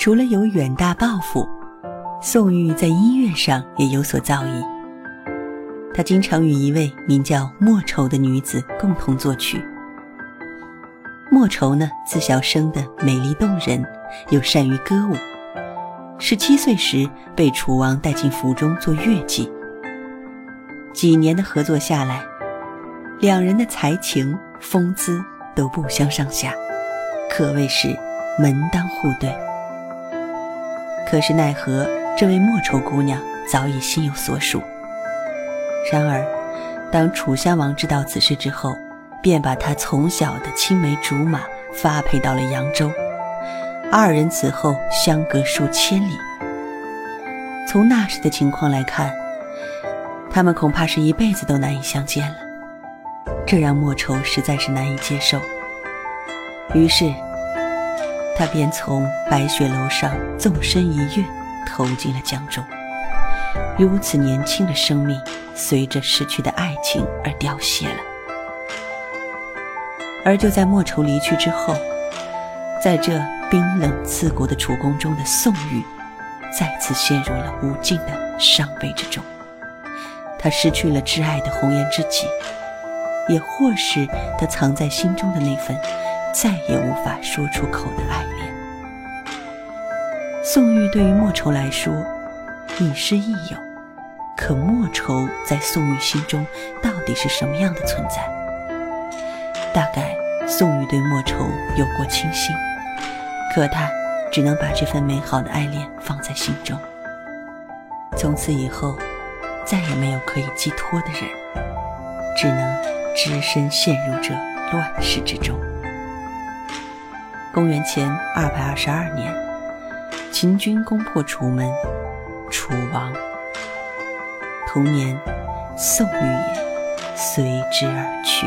除了有远大抱负，宋玉在音乐上也有所造诣。他经常与一位名叫莫愁的女子共同作曲。莫愁呢，自小生得美丽动人，又善于歌舞。十七岁时被楚王带进府中做乐伎。几年的合作下来，两人的才情、风姿都不相上下，可谓是门当户对。可是奈何这位莫愁姑娘早已心有所属。然而，当楚襄王知道此事之后，便把她从小的青梅竹马发配到了扬州。二人此后相隔数千里。从那时的情况来看，他们恐怕是一辈子都难以相见了。这让莫愁实在是难以接受。于是，他便从白雪楼上纵身一跃，投进了江中。如此年轻的生命，随着逝去的爱情而凋谢了。而就在莫愁离去之后，在这冰冷刺骨的楚宫中的宋玉，再次陷入了无尽的伤悲之中。他失去了挚爱的红颜知己，也或是他藏在心中的那份再也无法说出口的爱恋。宋玉对于莫愁来说，亦师亦友，可莫愁在宋玉心中到底是什么样的存在？大概宋玉对莫愁有过倾心，可他只能把这份美好的爱恋放在心中。从此以后，再也没有可以寄托的人，只能只身陷入这乱世之中。公元前二百二十二年，秦军攻破楚门，楚王。同年，宋玉也随之而去。